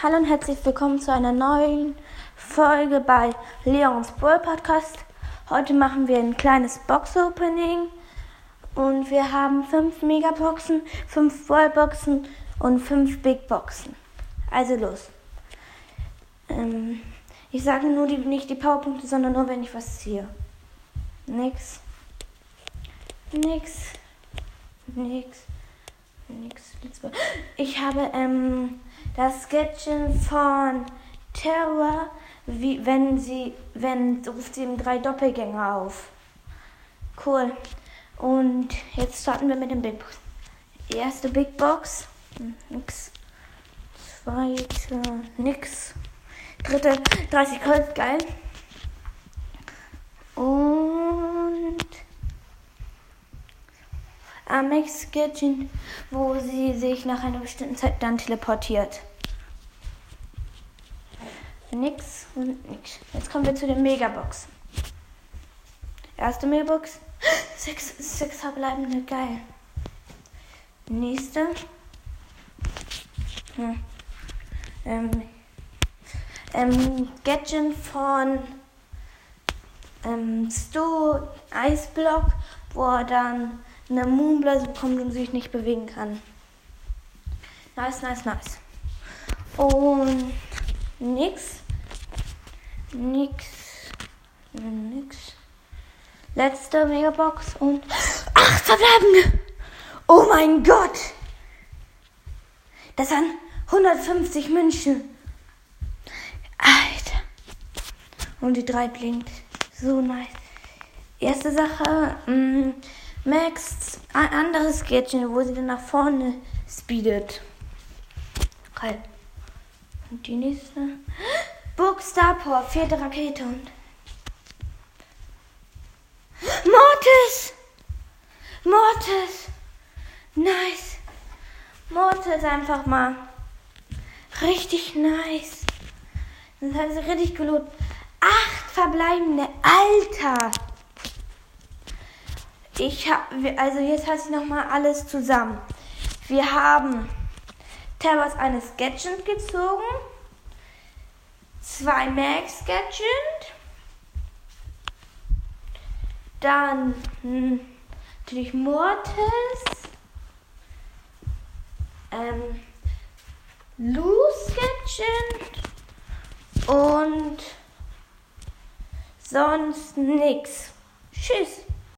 Hallo und herzlich willkommen zu einer neuen Folge bei Leons Brawl Podcast. Heute machen wir ein kleines Box-Opening und wir haben fünf Megaboxen, fünf Ballboxen und fünf Big Boxen. Also los. Ähm, ich sage nur die, nicht die Powerpunkte, sondern nur, wenn ich was ziehe. Nix. Nix. Nix. Ich habe ähm, das Sketchen von Terror, wie wenn sie, wenn ruft sie ihm drei Doppelgänger auf. Cool. Und jetzt starten wir mit dem Big Box. Erste Big Box. Nix. Zweite. Nix. Dritte. 30 Gold. Geil. Amex Sketchen, wo sie sich nach einer bestimmten Zeit dann teleportiert. Nix und nix. Jetzt kommen wir zu den Megaboxen. Erste Megabox. Sechs, sechs verbleibende. Geil. Nächste. Hm. Ähm, ähm, Gadget von ähm, Sto Eisblock, wo er dann eine Moonblase bekommt und sich nicht bewegen kann. Nice, nice, nice. Und nix. Nix. Nix. Letzte Megabox und acht verbleibende. Oh mein Gott. Das sind 150 München. Alter. Und die drei blinkt. So nice. Erste Sache. Mh, mm, Max ein anderes Gadget, wo sie dann nach vorne speedet. Geil. Und die nächste. Book Star Power, vierte Rakete und. Mortis! Mortis! Nice! Mortis einfach mal. Richtig nice. Das hat sich richtig gelohnt. Acht verbleibende. Alter! Ich habe, also jetzt halte ich nochmal alles zusammen. Wir haben Terrors eine Sketchend gezogen, zwei Max Sketchend, dann natürlich Mortis, ähm, Lou Sketchend und sonst nix. Tschüss.